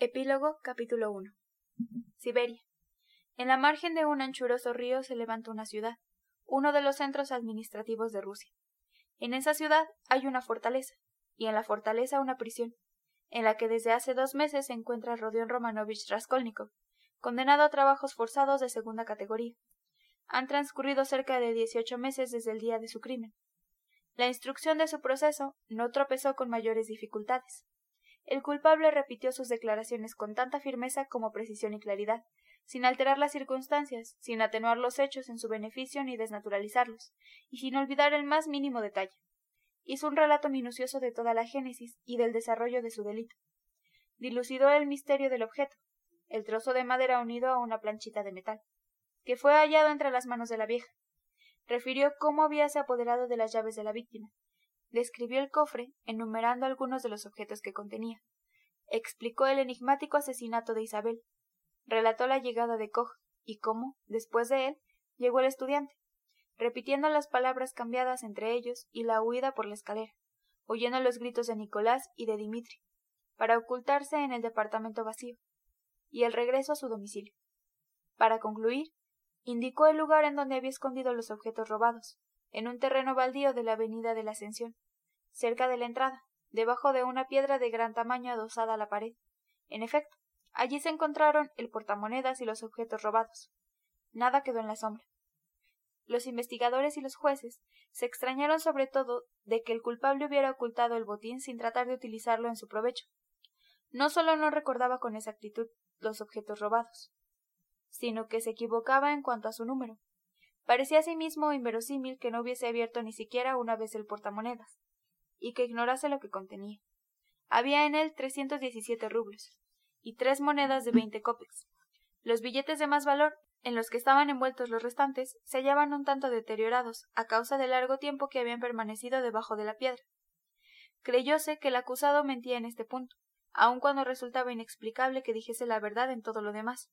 Epílogo capítulo 1 Siberia. En la margen de un anchuroso río se levanta una ciudad, uno de los centros administrativos de Rusia. En esa ciudad hay una fortaleza, y en la fortaleza una prisión, en la que desde hace dos meses se encuentra Rodion Romanovich Raskolnikov, condenado a trabajos forzados de segunda categoría. Han transcurrido cerca de dieciocho meses desde el día de su crimen. La instrucción de su proceso no tropezó con mayores dificultades. El culpable repitió sus declaraciones con tanta firmeza como precisión y claridad, sin alterar las circunstancias, sin atenuar los hechos en su beneficio ni desnaturalizarlos, y sin olvidar el más mínimo detalle. Hizo un relato minucioso de toda la génesis y del desarrollo de su delito. Dilucidó el misterio del objeto, el trozo de madera unido a una planchita de metal, que fue hallado entre las manos de la vieja. Refirió cómo habíase apoderado de las llaves de la víctima. Describió el cofre, enumerando algunos de los objetos que contenía. Explicó el enigmático asesinato de Isabel. Relató la llegada de Koch y cómo, después de él, llegó el estudiante, repitiendo las palabras cambiadas entre ellos y la huida por la escalera, oyendo los gritos de Nicolás y de Dimitri, para ocultarse en el departamento vacío y el regreso a su domicilio. Para concluir, indicó el lugar en donde había escondido los objetos robados, en un terreno baldío de la avenida de la Ascensión, cerca de la entrada, debajo de una piedra de gran tamaño adosada a la pared. En efecto, allí se encontraron el portamonedas y los objetos robados. Nada quedó en la sombra. Los investigadores y los jueces se extrañaron sobre todo de que el culpable hubiera ocultado el botín sin tratar de utilizarlo en su provecho. No solo no recordaba con exactitud los objetos robados, sino que se equivocaba en cuanto a su número. Parecía asimismo inverosímil que no hubiese abierto ni siquiera una vez el portamonedas, y que ignorase lo que contenía. Había en él trescientos diecisiete rublos, y tres monedas de veinte copias. Los billetes de más valor, en los que estaban envueltos los restantes, se hallaban un tanto deteriorados, a causa del largo tiempo que habían permanecido debajo de la piedra. Creyóse que el acusado mentía en este punto, aun cuando resultaba inexplicable que dijese la verdad en todo lo demás.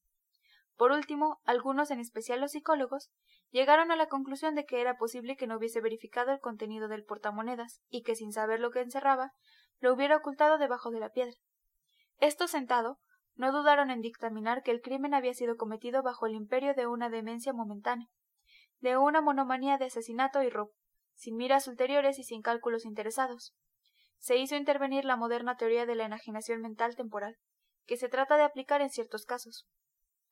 Por último, algunos, en especial los psicólogos, llegaron a la conclusión de que era posible que no hubiese verificado el contenido del portamonedas y que sin saber lo que encerraba, lo hubiera ocultado debajo de la piedra. Esto sentado, no dudaron en dictaminar que el crimen había sido cometido bajo el imperio de una demencia momentánea, de una monomanía de asesinato y robo, sin miras ulteriores y sin cálculos interesados, se hizo intervenir la moderna teoría de la enajenación mental temporal, que se trata de aplicar en ciertos casos.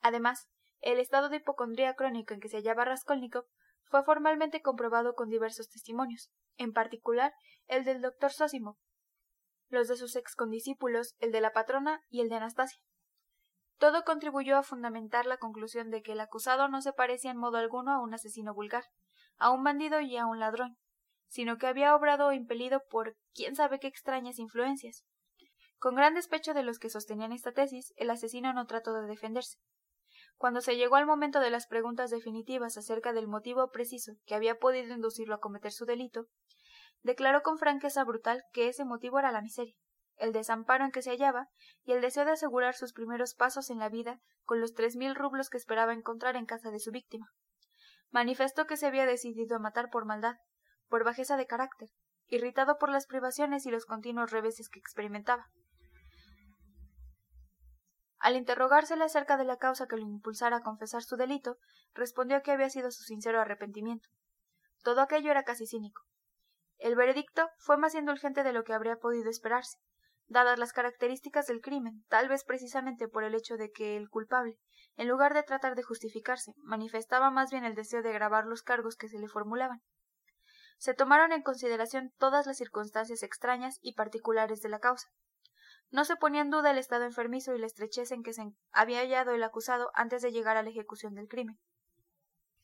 Además, el estado de hipocondría crónico en que se hallaba Raskolnikov fue formalmente comprobado con diversos testimonios, en particular el del doctor Sósimo, los de sus excondiscípulos, el de la patrona y el de Anastasia. Todo contribuyó a fundamentar la conclusión de que el acusado no se parecía en modo alguno a un asesino vulgar, a un bandido y a un ladrón, sino que había obrado impelido por quién sabe qué extrañas influencias. Con gran despecho de los que sostenían esta tesis, el asesino no trató de defenderse. Cuando se llegó al momento de las preguntas definitivas acerca del motivo preciso que había podido inducirlo a cometer su delito, declaró con franqueza brutal que ese motivo era la miseria, el desamparo en que se hallaba y el deseo de asegurar sus primeros pasos en la vida con los tres mil rublos que esperaba encontrar en casa de su víctima. Manifestó que se había decidido a matar por maldad, por bajeza de carácter, irritado por las privaciones y los continuos reveses que experimentaba. Al interrogársele acerca de la causa que lo impulsara a confesar su delito, respondió que había sido su sincero arrepentimiento. Todo aquello era casi cínico. El veredicto fue más indulgente de lo que habría podido esperarse, dadas las características del crimen, tal vez precisamente por el hecho de que el culpable, en lugar de tratar de justificarse, manifestaba más bien el deseo de grabar los cargos que se le formulaban se tomaron en consideración todas las circunstancias extrañas y particulares de la causa. No se ponía en duda el estado enfermizo y la estrechez en que se había hallado el acusado antes de llegar a la ejecución del crimen.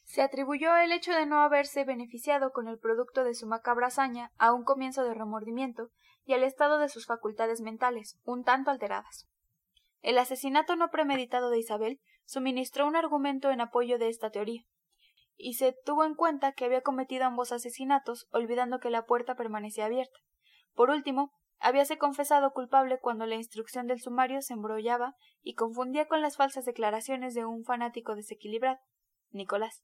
Se atribuyó el hecho de no haberse beneficiado con el producto de su macabra hazaña a un comienzo de remordimiento y al estado de sus facultades mentales, un tanto alteradas. El asesinato no premeditado de Isabel suministró un argumento en apoyo de esta teoría y se tuvo en cuenta que había cometido ambos asesinatos, olvidando que la puerta permanecía abierta. Por último, habíase confesado culpable cuando la instrucción del sumario se embrollaba y confundía con las falsas declaraciones de un fanático desequilibrado, Nicolás,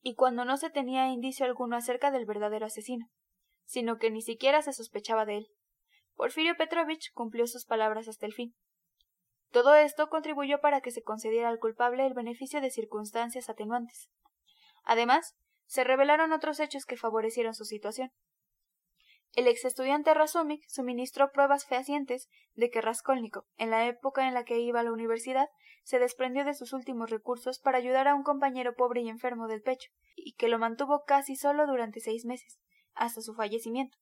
y cuando no se tenía indicio alguno acerca del verdadero asesino, sino que ni siquiera se sospechaba de él. Porfirio Petrovich cumplió sus palabras hasta el fin. Todo esto contribuyó para que se concediera al culpable el beneficio de circunstancias atenuantes. Además, se revelaron otros hechos que favorecieron su situación. El ex estudiante Razumik suministró pruebas fehacientes de que Raskolnikov, en la época en la que iba a la universidad, se desprendió de sus últimos recursos para ayudar a un compañero pobre y enfermo del pecho, y que lo mantuvo casi solo durante seis meses, hasta su fallecimiento.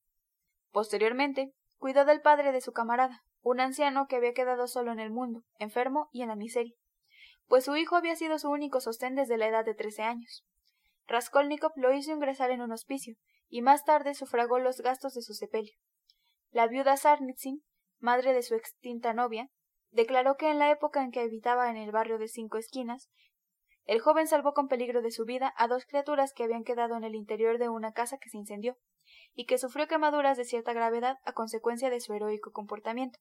Posteriormente, cuidó del padre de su camarada, un anciano que había quedado solo en el mundo, enfermo y en la miseria, pues su hijo había sido su único sostén desde la edad de trece años. Raskolnikov lo hizo ingresar en un hospicio, y más tarde sufragó los gastos de su sepelio. La viuda Sarnitsyn, madre de su extinta novia, declaró que en la época en que habitaba en el barrio de Cinco Esquinas, el joven salvó con peligro de su vida a dos criaturas que habían quedado en el interior de una casa que se incendió, y que sufrió quemaduras de cierta gravedad a consecuencia de su heroico comportamiento.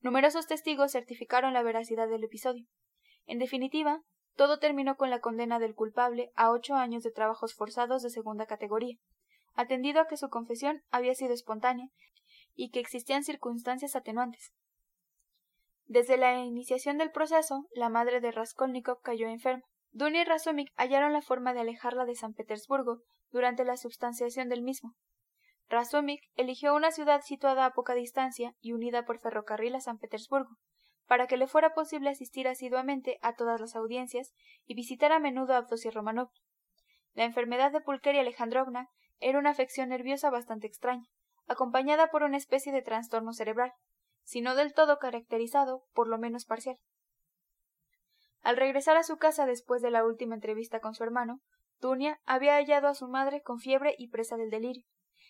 Numerosos testigos certificaron la veracidad del episodio. En definitiva, todo terminó con la condena del culpable a ocho años de trabajos forzados de segunda categoría, atendido a que su confesión había sido espontánea y que existían circunstancias atenuantes. Desde la iniciación del proceso, la madre de Raskolnikov cayó enferma. Dunia y Razumik hallaron la forma de alejarla de San Petersburgo durante la substanciación del mismo. Razumik eligió una ciudad situada a poca distancia y unida por ferrocarril a San Petersburgo, para que le fuera posible asistir asiduamente a todas las audiencias y visitar a menudo a Avdosia Romanov. La enfermedad de Pulkeria Alejandrovna era una afección nerviosa bastante extraña, acompañada por una especie de trastorno cerebral, si no del todo caracterizado, por lo menos parcial. Al regresar a su casa después de la última entrevista con su hermano, Dunia había hallado a su madre con fiebre y presa del delirio.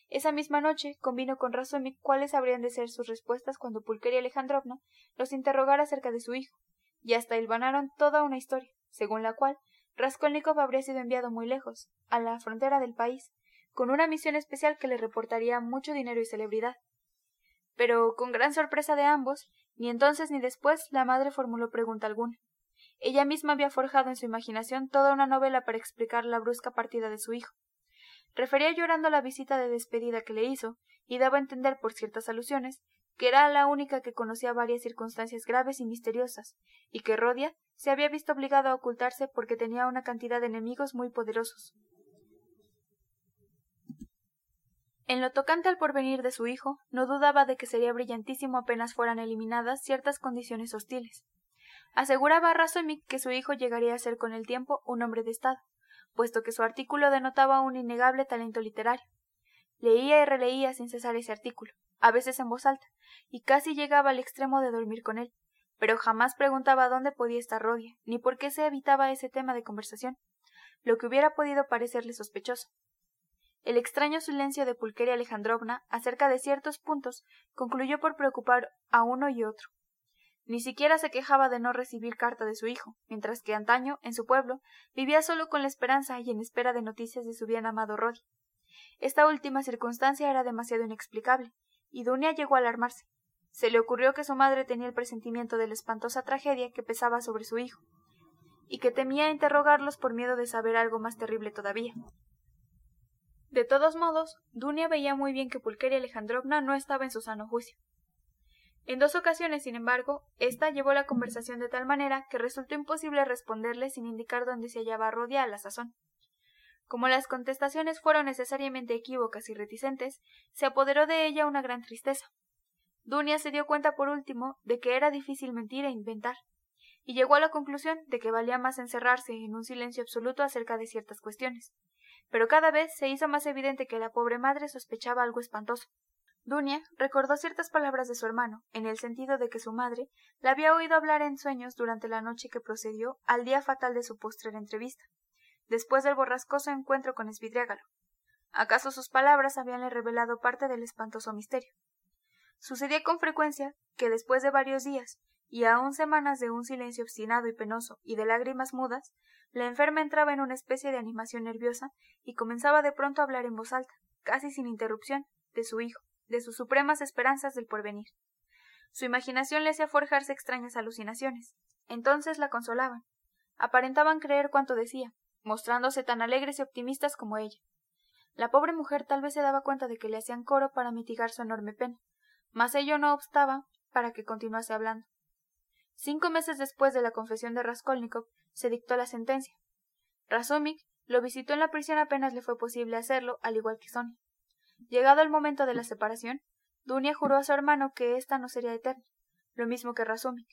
Esa misma noche convino con Razumik cuáles habrían de ser sus respuestas cuando Pulqueria Alejandrovna los interrogara acerca de su hijo, y hasta hilvanaron toda una historia, según la cual Raskolnikov habría sido enviado muy lejos, a la frontera del país, con una misión especial que le reportaría mucho dinero y celebridad. Pero, con gran sorpresa de ambos, ni entonces ni después la madre formuló pregunta alguna. Ella misma había forjado en su imaginación toda una novela para explicar la brusca partida de su hijo. Refería llorando la visita de despedida que le hizo, y daba a entender por ciertas alusiones que era la única que conocía varias circunstancias graves y misteriosas, y que Rodia se había visto obligado a ocultarse porque tenía una cantidad de enemigos muy poderosos. En lo tocante al porvenir de su hijo, no dudaba de que sería brillantísimo apenas fueran eliminadas ciertas condiciones hostiles. Aseguraba Razumik que su hijo llegaría a ser con el tiempo un hombre de Estado, puesto que su artículo denotaba un innegable talento literario. Leía y releía sin cesar ese artículo, a veces en voz alta, y casi llegaba al extremo de dormir con él, pero jamás preguntaba dónde podía estar Rodia, ni por qué se evitaba ese tema de conversación, lo que hubiera podido parecerle sospechoso. El extraño silencio de Pulqueria Alejandrovna acerca de ciertos puntos concluyó por preocupar a uno y otro. Ni siquiera se quejaba de no recibir carta de su hijo, mientras que antaño, en su pueblo, vivía solo con la esperanza y en espera de noticias de su bien amado Rodi. Esta última circunstancia era demasiado inexplicable, y Dunia llegó a alarmarse. Se le ocurrió que su madre tenía el presentimiento de la espantosa tragedia que pesaba sobre su hijo, y que temía interrogarlos por miedo de saber algo más terrible todavía. De todos modos, Dunia veía muy bien que Pulqueria Alejandrovna no estaba en su sano juicio. En dos ocasiones, sin embargo, ésta llevó la conversación de tal manera que resultó imposible responderle sin indicar dónde se hallaba Rodia a la sazón. Como las contestaciones fueron necesariamente equívocas y reticentes, se apoderó de ella una gran tristeza. Dunia se dio cuenta por último de que era difícil mentir e inventar, y llegó a la conclusión de que valía más encerrarse en un silencio absoluto acerca de ciertas cuestiones, pero cada vez se hizo más evidente que la pobre madre sospechaba algo espantoso. Dunia recordó ciertas palabras de su hermano, en el sentido de que su madre la había oído hablar en sueños durante la noche que procedió al día fatal de su postrera entrevista, después del borrascoso encuentro con Esvidriágalo. ¿Acaso sus palabras habíanle revelado parte del espantoso misterio? Sucedía con frecuencia que después de varios días, y aún semanas de un silencio obstinado y penoso y de lágrimas mudas, la enferma entraba en una especie de animación nerviosa y comenzaba de pronto a hablar en voz alta, casi sin interrupción, de su hijo, de sus supremas esperanzas del porvenir. Su imaginación le hacía forjarse extrañas alucinaciones. Entonces la consolaban. Aparentaban creer cuanto decía, mostrándose tan alegres y optimistas como ella. La pobre mujer tal vez se daba cuenta de que le hacían coro para mitigar su enorme pena, mas ello no obstaba para que continuase hablando. Cinco meses después de la confesión de Raskolnikov se dictó la sentencia. Razumik lo visitó en la prisión apenas le fue posible hacerlo, al igual que Sonia. Llegado el momento de la separación, Dunia juró a su hermano que ésta no sería eterna, lo mismo que Razumik.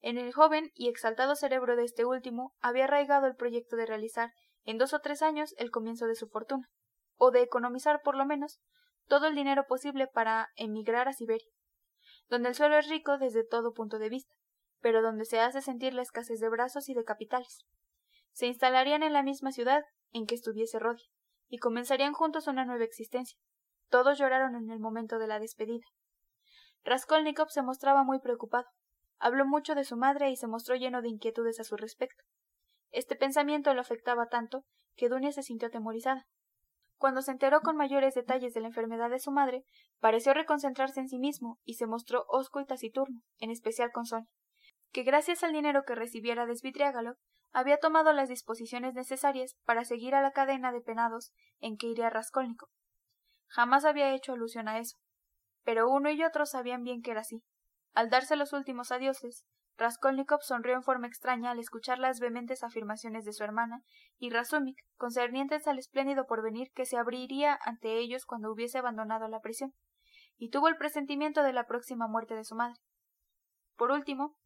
En el joven y exaltado cerebro de este último había arraigado el proyecto de realizar en dos o tres años el comienzo de su fortuna, o de economizar por lo menos todo el dinero posible para emigrar a Siberia, donde el suelo es rico desde todo punto de vista, pero donde se hace sentir la escasez de brazos y de capitales. Se instalarían en la misma ciudad en que estuviese Rodia, y comenzarían juntos una nueva existencia. Todos lloraron en el momento de la despedida. Raskolnikov se mostraba muy preocupado. Habló mucho de su madre y se mostró lleno de inquietudes a su respecto. Este pensamiento lo afectaba tanto que Dunia se sintió atemorizada. Cuando se enteró con mayores detalles de la enfermedad de su madre, pareció reconcentrarse en sí mismo y se mostró hosco y taciturno, en especial con Sonia que gracias al dinero que recibiera de Svidriágalo había tomado las disposiciones necesarias para seguir a la cadena de penados en que iría Raskolnikov. Jamás había hecho alusión a eso, pero uno y otro sabían bien que era así. Al darse los últimos adioses, Raskolnikov sonrió en forma extraña al escuchar las vehementes afirmaciones de su hermana y Razumik concernientes al espléndido porvenir que se abriría ante ellos cuando hubiese abandonado la prisión, y tuvo el presentimiento de la próxima muerte de su madre. Por último,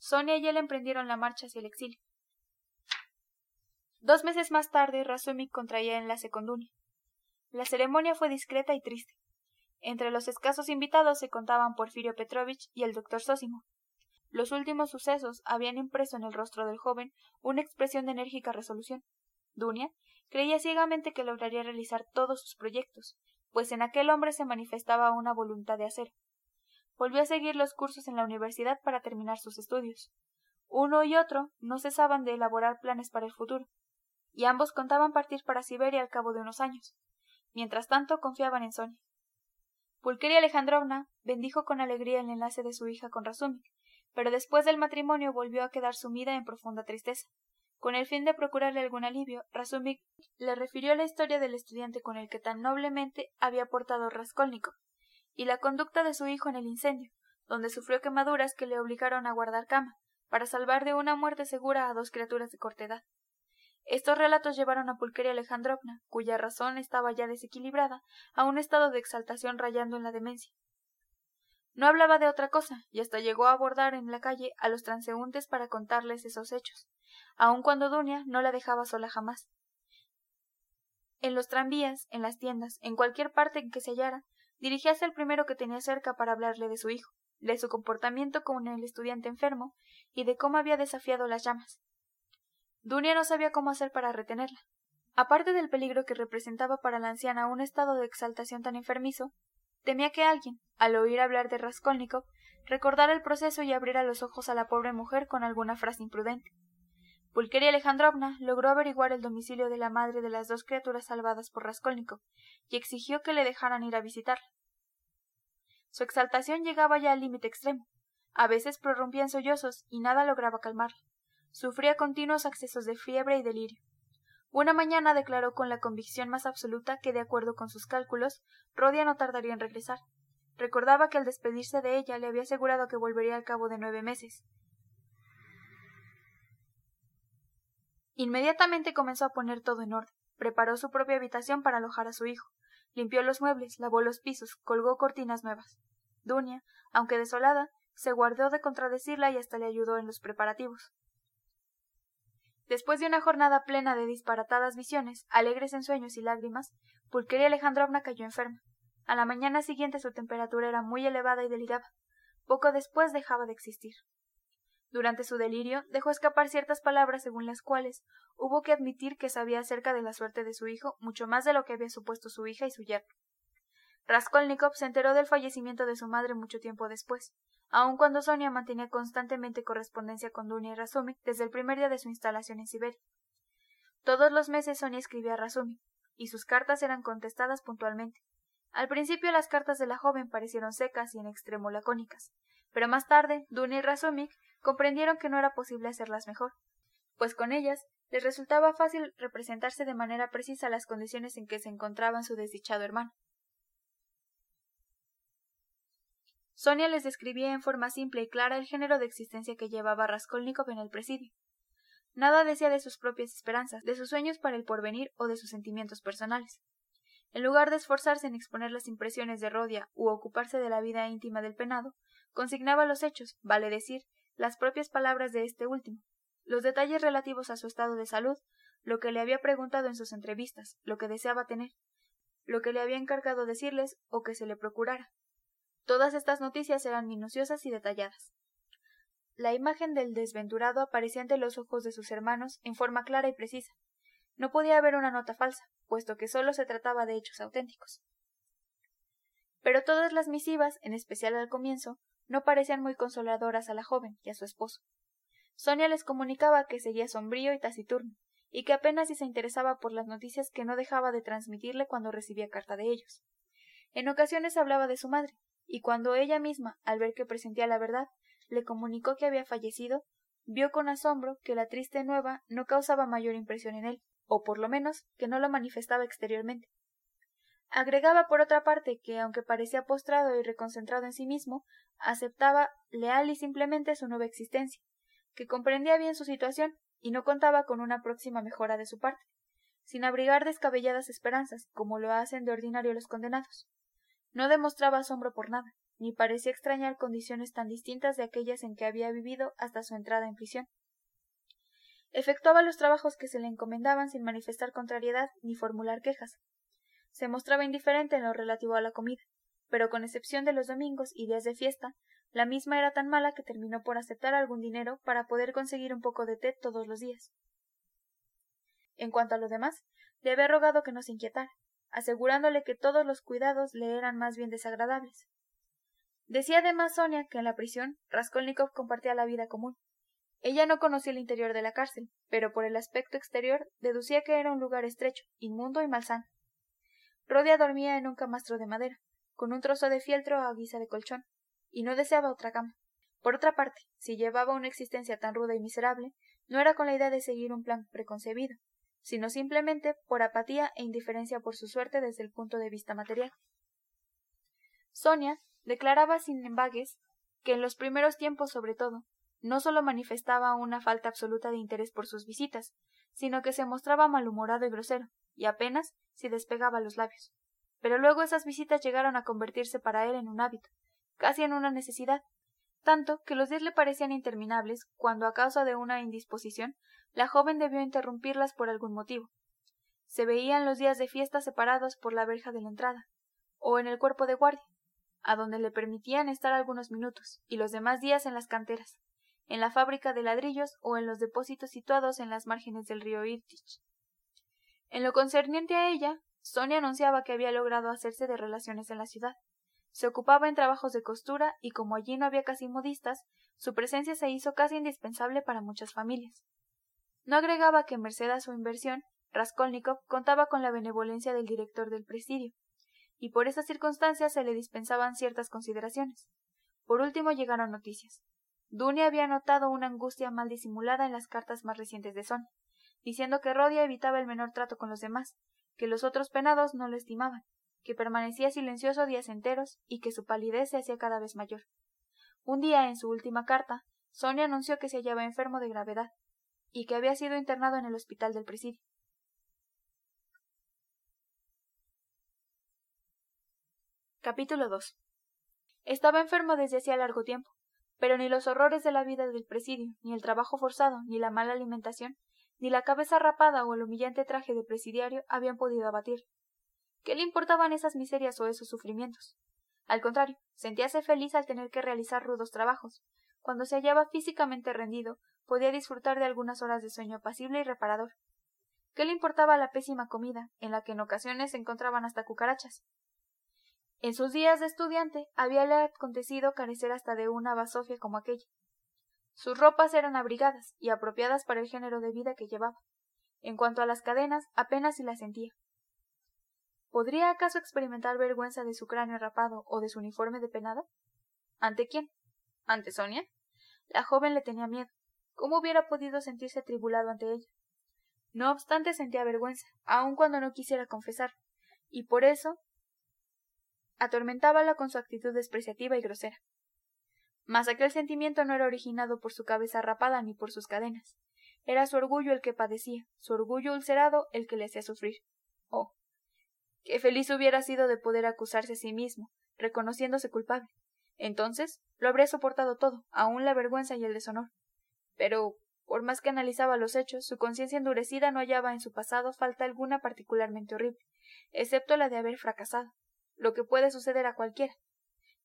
Sonia y él emprendieron la marcha hacia el exilio. Dos meses más tarde, Razumik contraía enlace con Dunia. La ceremonia fue discreta y triste. Entre los escasos invitados se contaban Porfirio Petrovich y el doctor Sosimo. Los últimos sucesos habían impreso en el rostro del joven una expresión de enérgica resolución. Dunia creía ciegamente que lograría realizar todos sus proyectos, pues en aquel hombre se manifestaba una voluntad de acero volvió a seguir los cursos en la universidad para terminar sus estudios. Uno y otro no cesaban de elaborar planes para el futuro, y ambos contaban partir para Siberia al cabo de unos años. Mientras tanto confiaban en Sonia. Pulqueria Alejandrovna bendijo con alegría el enlace de su hija con Razumik, pero después del matrimonio volvió a quedar sumida en profunda tristeza. Con el fin de procurarle algún alivio, Razumik le refirió la historia del estudiante con el que tan noblemente había portado Raskolnikov, y la conducta de su hijo en el incendio, donde sufrió quemaduras que le obligaron a guardar cama, para salvar de una muerte segura a dos criaturas de corta edad. Estos relatos llevaron a Pulqueria Alejandrovna, cuya razón estaba ya desequilibrada, a un estado de exaltación rayando en la demencia. No hablaba de otra cosa, y hasta llegó a abordar en la calle a los transeúntes para contarles esos hechos, aun cuando Dunia no la dejaba sola jamás. En los tranvías, en las tiendas, en cualquier parte en que se hallara, dirigíase al primero que tenía cerca para hablarle de su hijo, de su comportamiento con el estudiante enfermo y de cómo había desafiado las llamas. Dunia no sabía cómo hacer para retenerla. Aparte del peligro que representaba para la anciana un estado de exaltación tan enfermizo, temía que alguien, al oír hablar de Raskolnikov, recordara el proceso y abriera los ojos a la pobre mujer con alguna frase imprudente. Pulqueria Alejandrovna logró averiguar el domicilio de la madre de las dos criaturas salvadas por Raskolnikov y exigió que le dejaran ir a visitarla. Su exaltación llegaba ya al límite extremo. A veces prorrumpía en sollozos y nada lograba calmarla. Sufría continuos accesos de fiebre y delirio. Una mañana declaró con la convicción más absoluta que, de acuerdo con sus cálculos, Rodia no tardaría en regresar. Recordaba que al despedirse de ella le había asegurado que volvería al cabo de nueve meses, Inmediatamente comenzó a poner todo en orden. Preparó su propia habitación para alojar a su hijo. Limpió los muebles, lavó los pisos, colgó cortinas nuevas. Dunia, aunque desolada, se guardó de contradecirla y hasta le ayudó en los preparativos. Después de una jornada plena de disparatadas visiones, alegres ensueños y lágrimas, Pulqueria Alejandrovna cayó enferma. A la mañana siguiente su temperatura era muy elevada y deliraba. Poco después dejaba de existir. Durante su delirio dejó escapar ciertas palabras según las cuales hubo que admitir que sabía acerca de la suerte de su hijo mucho más de lo que había supuesto su hija y su yerno. Raskolnikov se enteró del fallecimiento de su madre mucho tiempo después, aun cuando Sonia mantenía constantemente correspondencia con Dunia y Razumik desde el primer día de su instalación en Siberia. Todos los meses Sonia escribía a Razumik, y sus cartas eran contestadas puntualmente. Al principio las cartas de la joven parecieron secas y en extremo lacónicas, pero más tarde Dunia y Razumik comprendieron que no era posible hacerlas mejor, pues con ellas les resultaba fácil representarse de manera precisa las condiciones en que se encontraba su desdichado hermano. Sonia les describía en forma simple y clara el género de existencia que llevaba Raskolnikov en el presidio. Nada decía de sus propias esperanzas, de sus sueños para el porvenir o de sus sentimientos personales. En lugar de esforzarse en exponer las impresiones de Rodia u ocuparse de la vida íntima del penado, consignaba los hechos, vale decir, las propias palabras de este último, los detalles relativos a su estado de salud, lo que le había preguntado en sus entrevistas, lo que deseaba tener, lo que le había encargado decirles o que se le procurara. Todas estas noticias eran minuciosas y detalladas. La imagen del desventurado aparecía ante los ojos de sus hermanos en forma clara y precisa. No podía haber una nota falsa, puesto que sólo se trataba de hechos auténticos. Pero todas las misivas, en especial al comienzo, no parecían muy consoladoras a la joven y a su esposo. Sonia les comunicaba que seguía sombrío y taciturno, y que apenas si se interesaba por las noticias que no dejaba de transmitirle cuando recibía carta de ellos. En ocasiones hablaba de su madre, y cuando ella misma, al ver que presentía la verdad, le comunicó que había fallecido, vio con asombro que la triste nueva no causaba mayor impresión en él, o por lo menos que no lo manifestaba exteriormente. Agregaba por otra parte que, aunque parecía postrado y reconcentrado en sí mismo, aceptaba leal y simplemente su nueva existencia, que comprendía bien su situación y no contaba con una próxima mejora de su parte, sin abrigar descabelladas esperanzas, como lo hacen de ordinario los condenados. No demostraba asombro por nada, ni parecía extrañar condiciones tan distintas de aquellas en que había vivido hasta su entrada en prisión. Efectuaba los trabajos que se le encomendaban sin manifestar contrariedad ni formular quejas. Se mostraba indiferente en lo relativo a la comida, pero con excepción de los domingos y días de fiesta, la misma era tan mala que terminó por aceptar algún dinero para poder conseguir un poco de té todos los días. En cuanto a lo demás, le había rogado que no se inquietara, asegurándole que todos los cuidados le eran más bien desagradables. Decía además Sonia que en la prisión Raskolnikov compartía la vida común. Ella no conocía el interior de la cárcel, pero por el aspecto exterior deducía que era un lugar estrecho, inmundo y malsano. Rodia dormía en un camastro de madera, con un trozo de fieltro a guisa de colchón, y no deseaba otra cama. Por otra parte, si llevaba una existencia tan ruda y miserable, no era con la idea de seguir un plan preconcebido, sino simplemente por apatía e indiferencia por su suerte desde el punto de vista material. Sonia declaraba sin embagues que en los primeros tiempos sobre todo, no solo manifestaba una falta absoluta de interés por sus visitas, sino que se mostraba malhumorado y grosero, y apenas si despegaba los labios. Pero luego esas visitas llegaron a convertirse para él en un hábito, casi en una necesidad, tanto que los días le parecían interminables cuando a causa de una indisposición la joven debió interrumpirlas por algún motivo. Se veían los días de fiesta separados por la verja de la entrada, o en el cuerpo de guardia, a donde le permitían estar algunos minutos, y los demás días en las canteras, en la fábrica de ladrillos o en los depósitos situados en las márgenes del río Irtich. En lo concerniente a ella, Sonia anunciaba que había logrado hacerse de relaciones en la ciudad. Se ocupaba en trabajos de costura y como allí no había casi modistas, su presencia se hizo casi indispensable para muchas familias. No agregaba que, merced a su inversión, Raskolnikov contaba con la benevolencia del director del presidio, y por esas circunstancias se le dispensaban ciertas consideraciones. Por último llegaron noticias. Dunia había notado una angustia mal disimulada en las cartas más recientes de Son, diciendo que Rodia evitaba el menor trato con los demás, que los otros penados no lo estimaban, que permanecía silencioso días enteros y que su palidez se hacía cada vez mayor. Un día, en su última carta, Sonia anunció que se hallaba enfermo de gravedad, y que había sido internado en el hospital del presidio. Capítulo 2 Estaba enfermo desde hacía largo tiempo, pero ni los horrores de la vida del presidio, ni el trabajo forzado, ni la mala alimentación, ni la cabeza rapada o el humillante traje de presidiario habían podido abatir. ¿Qué le importaban esas miserias o esos sufrimientos? Al contrario, sentíase feliz al tener que realizar rudos trabajos. Cuando se hallaba físicamente rendido, podía disfrutar de algunas horas de sueño apacible y reparador. ¿Qué le importaba la pésima comida, en la que en ocasiones se encontraban hasta cucarachas? En sus días de estudiante habíale acontecido carecer hasta de una basofia como aquella. Sus ropas eran abrigadas y apropiadas para el género de vida que llevaba. En cuanto a las cadenas, apenas si las sentía. ¿Podría acaso experimentar vergüenza de su cráneo rapado o de su uniforme de penado? ¿Ante quién? ¿Ante Sonia? La joven le tenía miedo. ¿Cómo hubiera podido sentirse atribulado ante ella? No obstante sentía vergüenza, aun cuando no quisiera confesar, y por eso atormentábala con su actitud despreciativa y grosera. Mas aquel sentimiento no era originado por su cabeza rapada ni por sus cadenas. Era su orgullo el que padecía, su orgullo ulcerado el que le hacía sufrir. Oh, qué feliz hubiera sido de poder acusarse a sí mismo, reconociéndose culpable. Entonces lo habría soportado todo, aun la vergüenza y el deshonor. Pero, por más que analizaba los hechos, su conciencia endurecida no hallaba en su pasado falta alguna particularmente horrible, excepto la de haber fracasado, lo que puede suceder a cualquiera.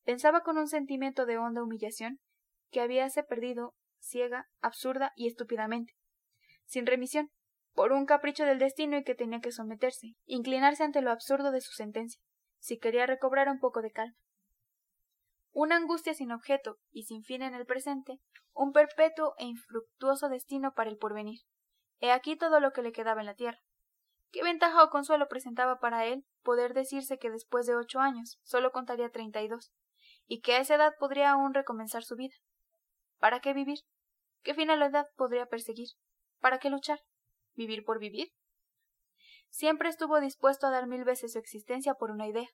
Pensaba con un sentimiento de honda humillación que habíase perdido ciega, absurda y estúpidamente, sin remisión, por un capricho del destino y que tenía que someterse, inclinarse ante lo absurdo de su sentencia, si quería recobrar un poco de calma. Una angustia sin objeto y sin fin en el presente, un perpetuo e infructuoso destino para el porvenir. He aquí todo lo que le quedaba en la tierra. ¿Qué ventaja o consuelo presentaba para él poder decirse que después de ocho años solo contaría treinta y dos, y que a esa edad podría aún recomenzar su vida? ¿Para qué vivir? ¿Qué finalidad podría perseguir? ¿Para qué luchar? ¿Vivir por vivir? Siempre estuvo dispuesto a dar mil veces su existencia por una idea,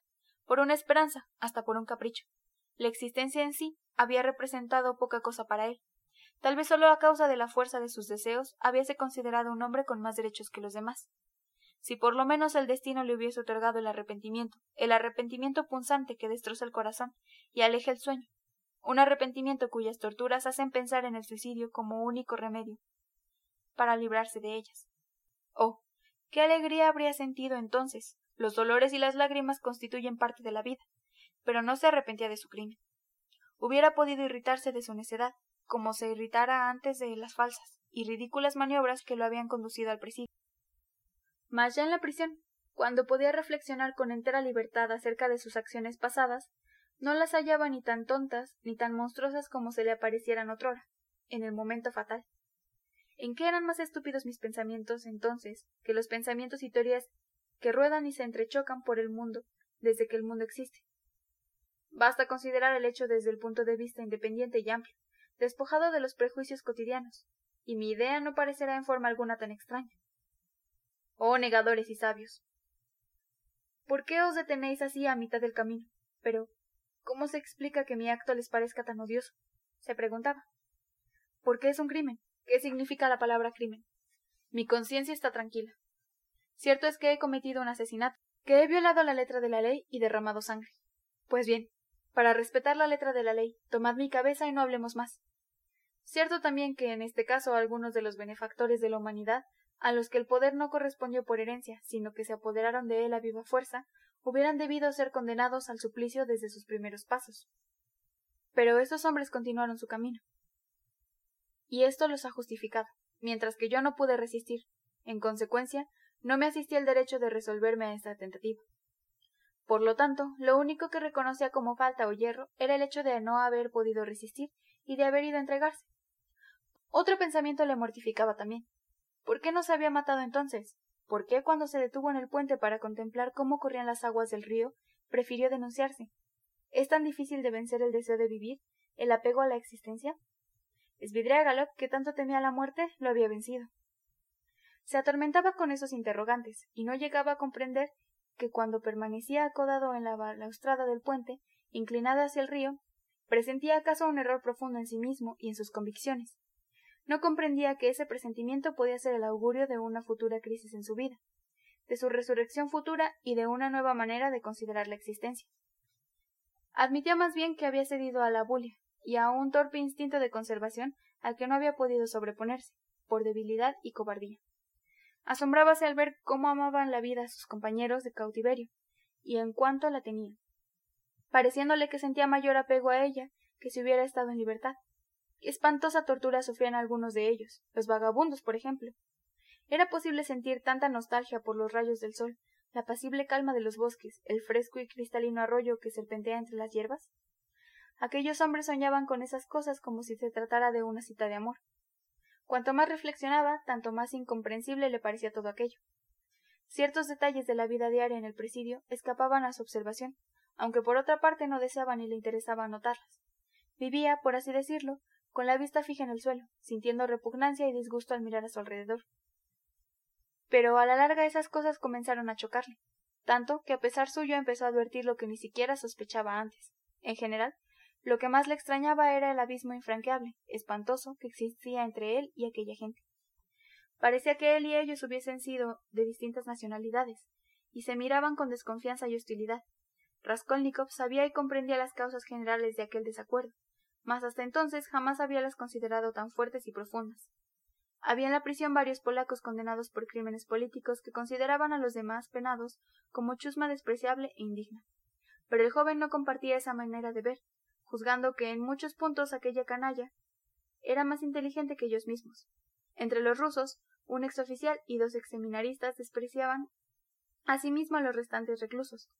por una esperanza, hasta por un capricho. La existencia en sí había representado poca cosa para él. Tal vez solo a causa de la fuerza de sus deseos habíase considerado un hombre con más derechos que los demás. Si por lo menos el destino le hubiese otorgado el arrepentimiento, el arrepentimiento punzante que destroza el corazón y aleja el sueño, un arrepentimiento cuyas torturas hacen pensar en el suicidio como único remedio para librarse de ellas. Oh, qué alegría habría sentido entonces. Los dolores y las lágrimas constituyen parte de la vida, pero no se arrepentía de su crimen. Hubiera podido irritarse de su necedad, como se irritara antes de las falsas y ridículas maniobras que lo habían conducido al presidio. Mas ya en la prisión, cuando podía reflexionar con entera libertad acerca de sus acciones pasadas, no las hallaba ni tan tontas ni tan monstruosas como se le aparecieran otrora, en el momento fatal. ¿En qué eran más estúpidos mis pensamientos entonces que los pensamientos y teorías que ruedan y se entrechocan por el mundo desde que el mundo existe? Basta considerar el hecho desde el punto de vista independiente y amplio, despojado de los prejuicios cotidianos, y mi idea no parecerá en forma alguna tan extraña. Oh negadores y sabios. ¿Por qué os detenéis así a mitad del camino? Pero, ¿cómo se explica que mi acto les parezca tan odioso? se preguntaba. ¿Por qué es un crimen? ¿Qué significa la palabra crimen? Mi conciencia está tranquila. Cierto es que he cometido un asesinato, que he violado la letra de la ley y derramado sangre. Pues bien, para respetar la letra de la ley, tomad mi cabeza y no hablemos más. Cierto también que en este caso algunos de los benefactores de la humanidad, a los que el poder no correspondió por herencia, sino que se apoderaron de él a viva fuerza, hubieran debido ser condenados al suplicio desde sus primeros pasos. Pero estos hombres continuaron su camino y esto los ha justificado, mientras que yo no pude resistir. En consecuencia, no me asistí el derecho de resolverme a esta tentativa. Por lo tanto, lo único que reconocía como falta o hierro era el hecho de no haber podido resistir y de haber ido a entregarse. Otro pensamiento le mortificaba también. ¿Por qué no se había matado entonces? ¿Por qué cuando se detuvo en el puente para contemplar cómo corrían las aguas del río, prefirió denunciarse? ¿Es tan difícil de vencer el deseo de vivir, el apego a la existencia? Esvidriágalo, que tanto temía la muerte, lo había vencido. Se atormentaba con esos interrogantes, y no llegaba a comprender que cuando permanecía acodado en la balaustrada del puente, inclinada hacia el río, presentía acaso un error profundo en sí mismo y en sus convicciones. No comprendía que ese presentimiento podía ser el augurio de una futura crisis en su vida, de su resurrección futura y de una nueva manera de considerar la existencia. Admitía más bien que había cedido a la bulia, y a un torpe instinto de conservación al que no había podido sobreponerse, por debilidad y cobardía. Asombrábase al ver cómo amaban la vida a sus compañeros de cautiverio, y en cuanto la tenían, pareciéndole que sentía mayor apego a ella que si hubiera estado en libertad. Espantosa tortura sufrían algunos de ellos, los vagabundos, por ejemplo. ¿Era posible sentir tanta nostalgia por los rayos del sol, la apacible calma de los bosques, el fresco y cristalino arroyo que serpentea entre las hierbas? Aquellos hombres soñaban con esas cosas como si se tratara de una cita de amor. Cuanto más reflexionaba, tanto más incomprensible le parecía todo aquello. Ciertos detalles de la vida diaria en el presidio escapaban a su observación, aunque por otra parte no deseaba ni le interesaba notarlas. Vivía, por así decirlo, con la vista fija en el suelo, sintiendo repugnancia y disgusto al mirar a su alrededor. Pero a la larga esas cosas comenzaron a chocarle. tanto que a pesar suyo empezó a advertir lo que ni siquiera sospechaba antes. En general, lo que más le extrañaba era el abismo infranqueable, espantoso, que existía entre él y aquella gente. Parecía que él y ellos hubiesen sido de distintas nacionalidades, y se miraban con desconfianza y hostilidad. Raskolnikov sabía y comprendía las causas generales de aquel desacuerdo, mas hasta entonces jamás habíalas considerado tan fuertes y profundas. Había en la prisión varios polacos condenados por crímenes políticos que consideraban a los demás penados como chusma despreciable e indigna. Pero el joven no compartía esa manera de ver, juzgando que en muchos puntos aquella canalla era más inteligente que ellos mismos. Entre los rusos, un exoficial y dos exseminaristas despreciaban asimismo a los restantes reclusos,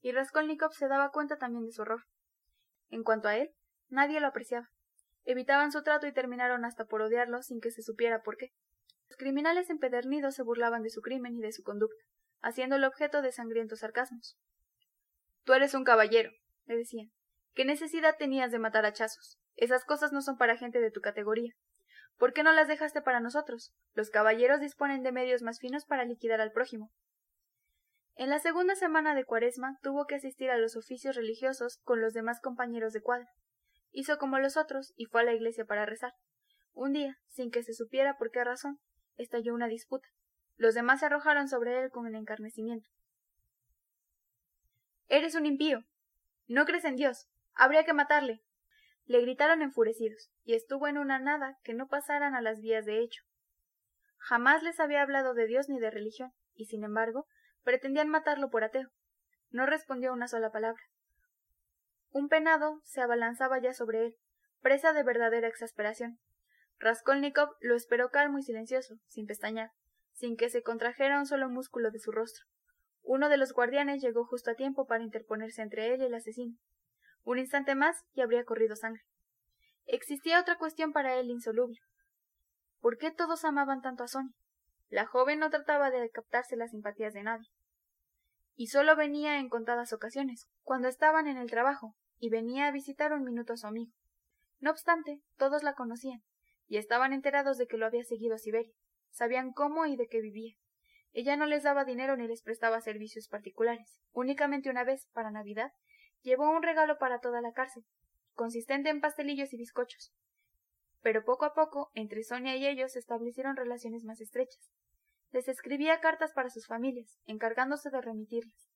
y Raskolnikov se daba cuenta también de su horror. En cuanto a él, nadie lo apreciaba. Evitaban su trato y terminaron hasta por odiarlo sin que se supiera por qué. Los criminales empedernidos se burlaban de su crimen y de su conducta, haciéndolo objeto de sangrientos sarcasmos. Tú eres un caballero, le decían. ¿Qué necesidad tenías de matar hachazos? Esas cosas no son para gente de tu categoría. ¿Por qué no las dejaste para nosotros? Los caballeros disponen de medios más finos para liquidar al prójimo. En la segunda semana de Cuaresma tuvo que asistir a los oficios religiosos con los demás compañeros de cuadra. Hizo como los otros y fue a la iglesia para rezar. Un día, sin que se supiera por qué razón, estalló una disputa. Los demás se arrojaron sobre él con el encarnecimiento. Eres un impío. No crees en Dios. Habría que matarle. Le gritaron enfurecidos, y estuvo en una nada que no pasaran a las vías de hecho. Jamás les había hablado de Dios ni de religión, y sin embargo, pretendían matarlo por ateo. No respondió una sola palabra. Un penado se abalanzaba ya sobre él, presa de verdadera exasperación. Raskolnikov lo esperó calmo y silencioso, sin pestañear, sin que se contrajera un solo músculo de su rostro. Uno de los guardianes llegó justo a tiempo para interponerse entre él y el asesino. Un instante más y habría corrido sangre. Existía otra cuestión para él insoluble. ¿Por qué todos amaban tanto a Sonia? La joven no trataba de captarse las simpatías de nadie. Y solo venía en contadas ocasiones, cuando estaban en el trabajo, y venía a visitar un minuto a su amigo. No obstante, todos la conocían, y estaban enterados de que lo había seguido a Siberia. Sabían cómo y de qué vivía. Ella no les daba dinero ni les prestaba servicios particulares. Únicamente una vez, para Navidad, llevó un regalo para toda la cárcel, consistente en pastelillos y bizcochos. Pero poco a poco, entre Sonia y ellos se establecieron relaciones más estrechas. Les escribía cartas para sus familias, encargándose de remitirlas.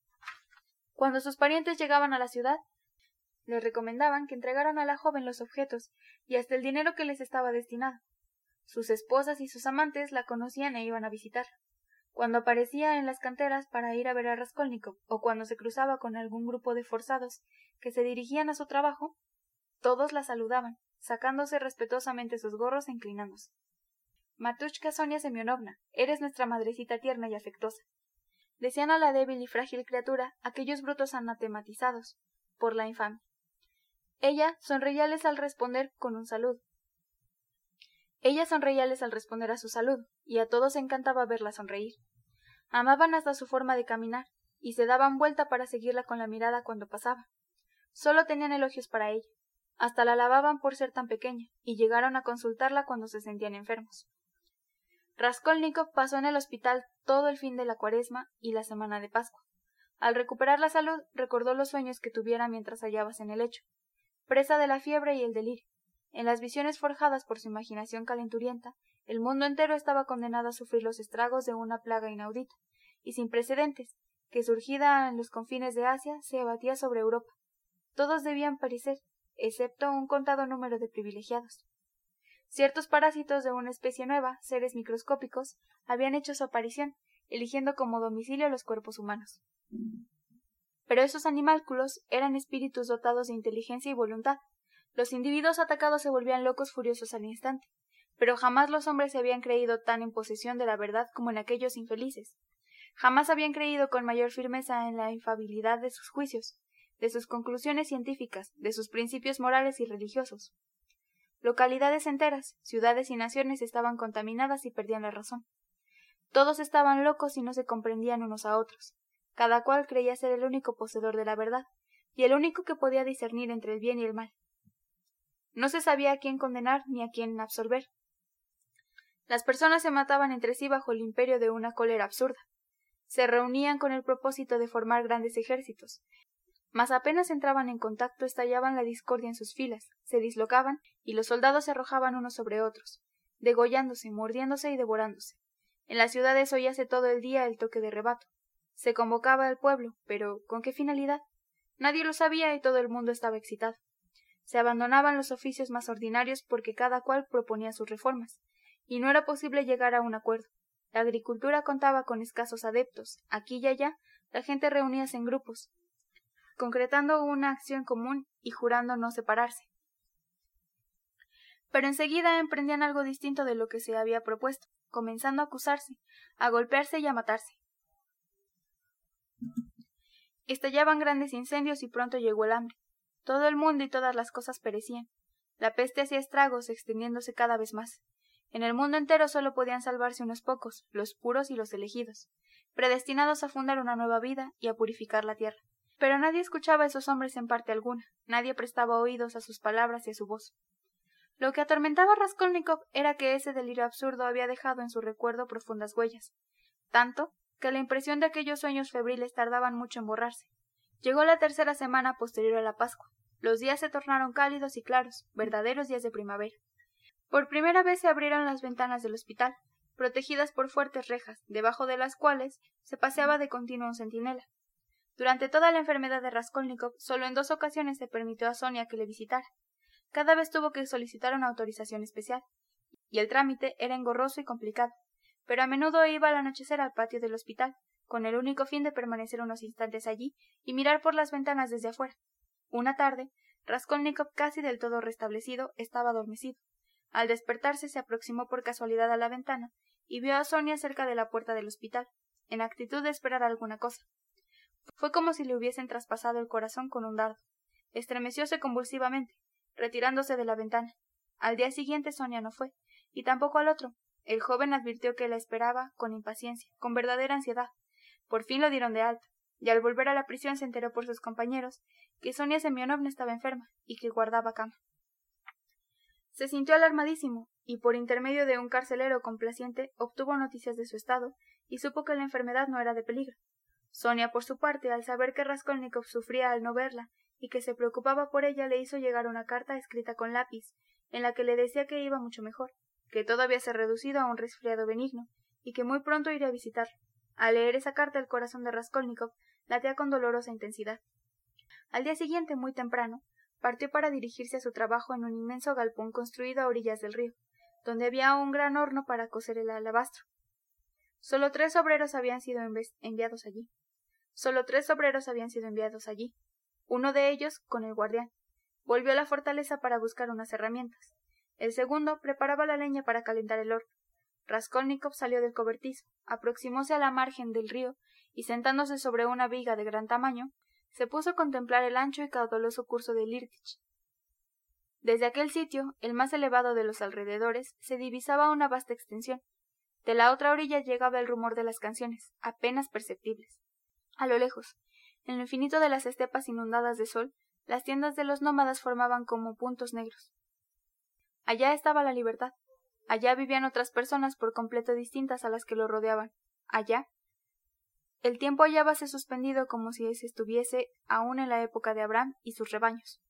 Cuando sus parientes llegaban a la ciudad, les recomendaban que entregaran a la joven los objetos y hasta el dinero que les estaba destinado. Sus esposas y sus amantes la conocían e iban a visitarla. Cuando aparecía en las canteras para ir a ver a Raskolnikov o cuando se cruzaba con algún grupo de forzados que se dirigían a su trabajo, todos la saludaban, sacándose respetuosamente sus gorros e inclinándose. Matushka Sonia Semyonovna, eres nuestra madrecita tierna y afectuosa. Decían a la débil y frágil criatura aquellos brutos anatematizados por la infamia. Ella sonreíales al responder con un saludo. Ella sonreíales al responder a su saludo, y a todos encantaba verla sonreír. Amaban hasta su forma de caminar, y se daban vuelta para seguirla con la mirada cuando pasaba. Solo tenían elogios para ella. Hasta la alababan por ser tan pequeña, y llegaron a consultarla cuando se sentían enfermos. Raskolnikov pasó en el hospital todo el fin de la cuaresma y la semana de Pascua. Al recuperar la salud, recordó los sueños que tuviera mientras hallabas en el lecho presa de la fiebre y el delirio. En las visiones forjadas por su imaginación calenturienta, el mundo entero estaba condenado a sufrir los estragos de una plaga inaudita y sin precedentes, que surgida en los confines de Asia se abatía sobre Europa. Todos debían perecer, excepto un contado número de privilegiados. Ciertos parásitos de una especie nueva, seres microscópicos, habían hecho su aparición, eligiendo como domicilio los cuerpos humanos. Pero esos animálculos eran espíritus dotados de inteligencia y voluntad. Los individuos atacados se volvían locos furiosos al instante. Pero jamás los hombres se habían creído tan en posesión de la verdad como en aquellos infelices. Jamás habían creído con mayor firmeza en la infabilidad de sus juicios, de sus conclusiones científicas, de sus principios morales y religiosos. Localidades enteras, ciudades y naciones estaban contaminadas y perdían la razón. Todos estaban locos y no se comprendían unos a otros. Cada cual creía ser el único poseedor de la verdad, y el único que podía discernir entre el bien y el mal. No se sabía a quién condenar ni a quién absorber. Las personas se mataban entre sí bajo el imperio de una cólera absurda. Se reunían con el propósito de formar grandes ejércitos, mas apenas entraban en contacto estallaban la discordia en sus filas, se dislocaban y los soldados se arrojaban unos sobre otros, degollándose, mordiéndose y devorándose. En las ciudades oíase todo el día el toque de rebato. Se convocaba al pueblo, pero ¿con qué finalidad? Nadie lo sabía y todo el mundo estaba excitado. Se abandonaban los oficios más ordinarios porque cada cual proponía sus reformas, y no era posible llegar a un acuerdo. La agricultura contaba con escasos adeptos. Aquí y allá la gente reuníase en grupos, concretando una acción común y jurando no separarse. Pero enseguida emprendían algo distinto de lo que se había propuesto, comenzando a acusarse, a golpearse y a matarse. Estallaban grandes incendios y pronto llegó el hambre. Todo el mundo y todas las cosas perecían. La peste hacía estragos, extendiéndose cada vez más. En el mundo entero solo podían salvarse unos pocos, los puros y los elegidos, predestinados a fundar una nueva vida y a purificar la tierra. Pero nadie escuchaba a esos hombres en parte alguna, nadie prestaba oídos a sus palabras y a su voz. Lo que atormentaba a Raskolnikov era que ese delirio absurdo había dejado en su recuerdo profundas huellas, tanto que la impresión de aquellos sueños febriles tardaban mucho en borrarse. Llegó la tercera semana posterior a la Pascua. Los días se tornaron cálidos y claros, verdaderos días de primavera. Por primera vez se abrieron las ventanas del hospital, protegidas por fuertes rejas, debajo de las cuales se paseaba de continuo un centinela. Durante toda la enfermedad de Raskolnikov, solo en dos ocasiones se permitió a Sonia que le visitara. Cada vez tuvo que solicitar una autorización especial, y el trámite era engorroso y complicado pero a menudo iba al anochecer al patio del hospital, con el único fin de permanecer unos instantes allí y mirar por las ventanas desde afuera. Una tarde, Raskolnikov, casi del todo restablecido, estaba adormecido. Al despertarse se aproximó por casualidad a la ventana y vio a Sonia cerca de la puerta del hospital, en actitud de esperar alguna cosa. Fue como si le hubiesen traspasado el corazón con un dardo. Estremecióse convulsivamente, retirándose de la ventana. Al día siguiente Sonia no fue, y tampoco al otro, el joven advirtió que la esperaba con impaciencia, con verdadera ansiedad. Por fin lo dieron de alta, y al volver a la prisión se enteró por sus compañeros que Sonia Semyonovna estaba enferma y que guardaba cama. Se sintió alarmadísimo, y por intermedio de un carcelero complaciente obtuvo noticias de su estado y supo que la enfermedad no era de peligro. Sonia, por su parte, al saber que Raskolnikov sufría al no verla y que se preocupaba por ella, le hizo llegar una carta escrita con lápiz, en la que le decía que iba mucho mejor, que todo había se reducido a un resfriado benigno, y que muy pronto iría a visitar. Al leer esa carta el corazón de Raskolnikov latía con dolorosa intensidad. Al día siguiente, muy temprano, partió para dirigirse a su trabajo en un inmenso galpón construido a orillas del río, donde había un gran horno para cocer el alabastro. Solo tres obreros habían sido enviados allí. Solo tres obreros habían sido enviados allí. Uno de ellos con el guardián. Volvió a la fortaleza para buscar unas herramientas. El segundo preparaba la leña para calentar el horno. Raskolnikov salió del cobertizo, aproximóse a la margen del río y sentándose sobre una viga de gran tamaño, se puso a contemplar el ancho y caudaloso curso del Irtich. Desde aquel sitio, el más elevado de los alrededores, se divisaba una vasta extensión. De la otra orilla llegaba el rumor de las canciones, apenas perceptibles. A lo lejos, en lo infinito de las estepas inundadas de sol, las tiendas de los nómadas formaban como puntos negros. Allá estaba la libertad. Allá vivían otras personas por completo distintas a las que lo rodeaban. Allá. El tiempo hallábase suspendido como si se estuviese aún en la época de Abraham y sus rebaños.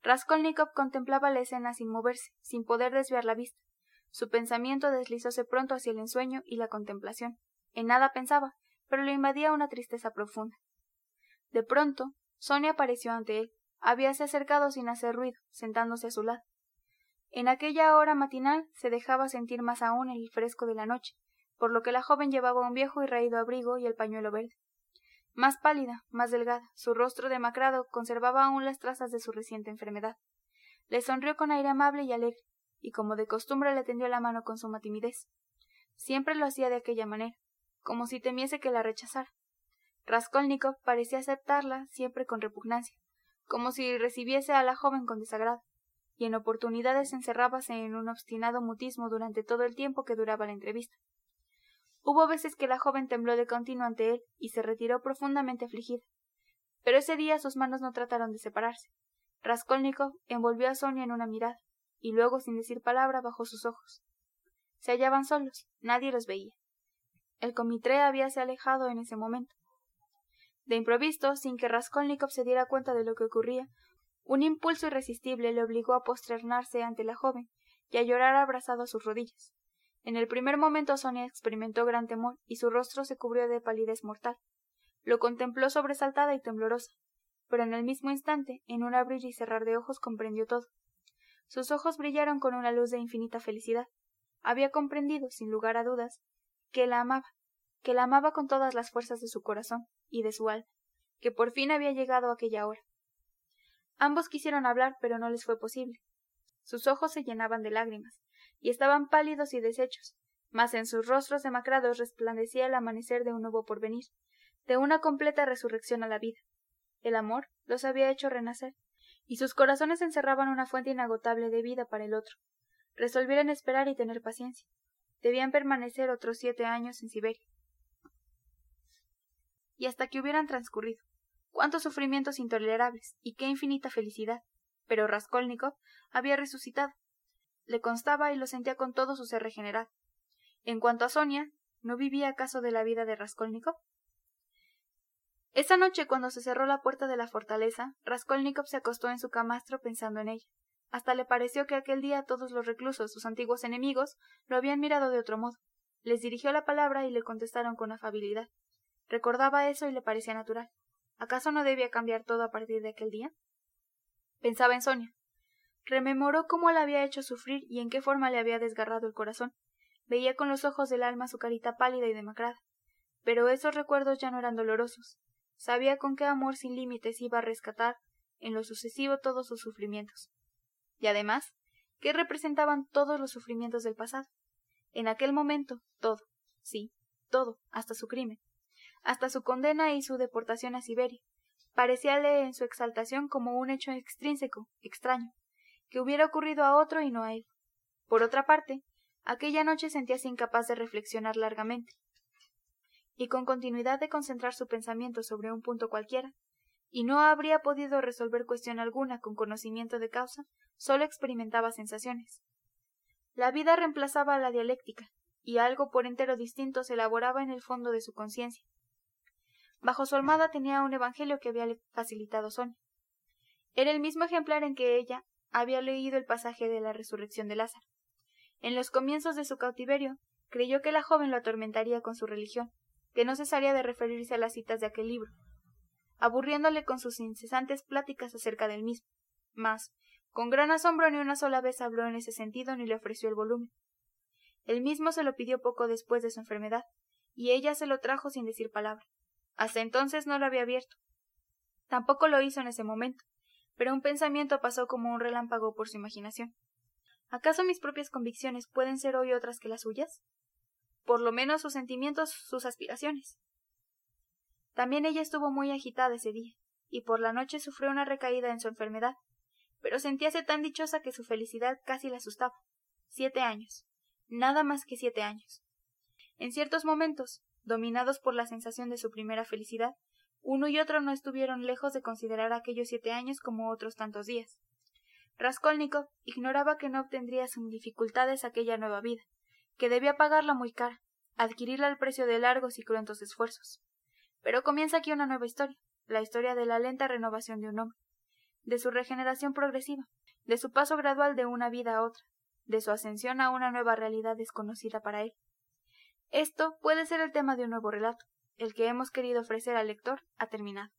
Raskolnikov contemplaba la escena sin moverse, sin poder desviar la vista. Su pensamiento deslizóse pronto hacia el ensueño y la contemplación. En nada pensaba, pero le invadía una tristeza profunda. De pronto, Sonia apareció ante él. Habíase acercado sin hacer ruido, sentándose a su lado. En aquella hora matinal se dejaba sentir más aún el fresco de la noche, por lo que la joven llevaba un viejo y raído abrigo y el pañuelo verde. Más pálida, más delgada, su rostro demacrado conservaba aún las trazas de su reciente enfermedad. Le sonrió con aire amable y alegre, y como de costumbre le tendió la mano con suma timidez. Siempre lo hacía de aquella manera, como si temiese que la rechazara. Raskolnikov parecía aceptarla siempre con repugnancia, como si recibiese a la joven con desagrado y en oportunidades encerrábase en un obstinado mutismo durante todo el tiempo que duraba la entrevista. Hubo veces que la joven tembló de continuo ante él y se retiró profundamente afligida. Pero ese día sus manos no trataron de separarse. Raskolnikov envolvió a Sonia en una mirada, y luego, sin decir palabra, bajó sus ojos. Se hallaban solos, nadie los veía. El comitré habíase alejado en ese momento. De improviso, sin que Raskolnikov se diera cuenta de lo que ocurría, un impulso irresistible le obligó a posternarse ante la joven y a llorar abrazado a sus rodillas. En el primer momento Sonia experimentó gran temor y su rostro se cubrió de palidez mortal. Lo contempló sobresaltada y temblorosa, pero en el mismo instante, en un abrir y cerrar de ojos, comprendió todo. Sus ojos brillaron con una luz de infinita felicidad. Había comprendido, sin lugar a dudas, que la amaba, que la amaba con todas las fuerzas de su corazón y de su alma, que por fin había llegado aquella hora. Ambos quisieron hablar, pero no les fue posible. Sus ojos se llenaban de lágrimas, y estaban pálidos y deshechos, mas en sus rostros demacrados resplandecía el amanecer de un nuevo porvenir, de una completa resurrección a la vida. El amor los había hecho renacer, y sus corazones encerraban una fuente inagotable de vida para el otro. Resolvieron esperar y tener paciencia. Debían permanecer otros siete años en Siberia. Y hasta que hubieran transcurrido. Cuántos sufrimientos intolerables y qué infinita felicidad. Pero Raskolnikov había resucitado. Le constaba y lo sentía con todo su ser regenerado. En cuanto a Sonia, ¿no vivía acaso de la vida de Raskolnikov? Esa noche, cuando se cerró la puerta de la fortaleza, Raskolnikov se acostó en su camastro pensando en ella. Hasta le pareció que aquel día todos los reclusos, sus antiguos enemigos, lo habían mirado de otro modo. Les dirigió la palabra y le contestaron con afabilidad. Recordaba eso y le parecía natural. ¿Acaso no debía cambiar todo a partir de aquel día? Pensaba en Sonia. Rememoró cómo la había hecho sufrir y en qué forma le había desgarrado el corazón. Veía con los ojos del alma su carita pálida y demacrada. Pero esos recuerdos ya no eran dolorosos. Sabía con qué amor sin límites iba a rescatar en lo sucesivo todos sus sufrimientos. Y además, ¿qué representaban todos los sufrimientos del pasado? En aquel momento, todo, sí, todo, hasta su crimen, hasta su condena y su deportación a Siberia. Parecíale en su exaltación como un hecho extrínseco, extraño, que hubiera ocurrido a otro y no a él. Por otra parte, aquella noche sentíase incapaz de reflexionar largamente y con continuidad de concentrar su pensamiento sobre un punto cualquiera, y no habría podido resolver cuestión alguna con conocimiento de causa, sólo experimentaba sensaciones. La vida reemplazaba a la dialéctica, y algo por entero distinto se elaboraba en el fondo de su conciencia. Bajo su almada tenía un evangelio que había facilitado Sonia. Era el mismo ejemplar en que ella había leído el pasaje de la resurrección de Lázaro. En los comienzos de su cautiverio, creyó que la joven lo atormentaría con su religión, que no cesaría de referirse a las citas de aquel libro, aburriéndole con sus incesantes pláticas acerca del mismo. Mas, con gran asombro, ni una sola vez habló en ese sentido ni le ofreció el volumen. El mismo se lo pidió poco después de su enfermedad, y ella se lo trajo sin decir palabra. Hasta entonces no lo había abierto. Tampoco lo hizo en ese momento, pero un pensamiento pasó como un relámpago por su imaginación. ¿Acaso mis propias convicciones pueden ser hoy otras que las suyas? por lo menos sus sentimientos, sus aspiraciones. También ella estuvo muy agitada ese día, y por la noche sufrió una recaída en su enfermedad, pero sentíase tan dichosa que su felicidad casi la asustaba. Siete años. Nada más que siete años. En ciertos momentos, dominados por la sensación de su primera felicidad, uno y otro no estuvieron lejos de considerar aquellos siete años como otros tantos días. Raskolnikov ignoraba que no obtendría sin dificultades aquella nueva vida, que debía pagarla muy cara, adquirirla al precio de largos y cruentos esfuerzos. Pero comienza aquí una nueva historia, la historia de la lenta renovación de un hombre, de su regeneración progresiva, de su paso gradual de una vida a otra, de su ascensión a una nueva realidad desconocida para él. Esto puede ser el tema de un nuevo relato. El que hemos querido ofrecer al lector ha terminado.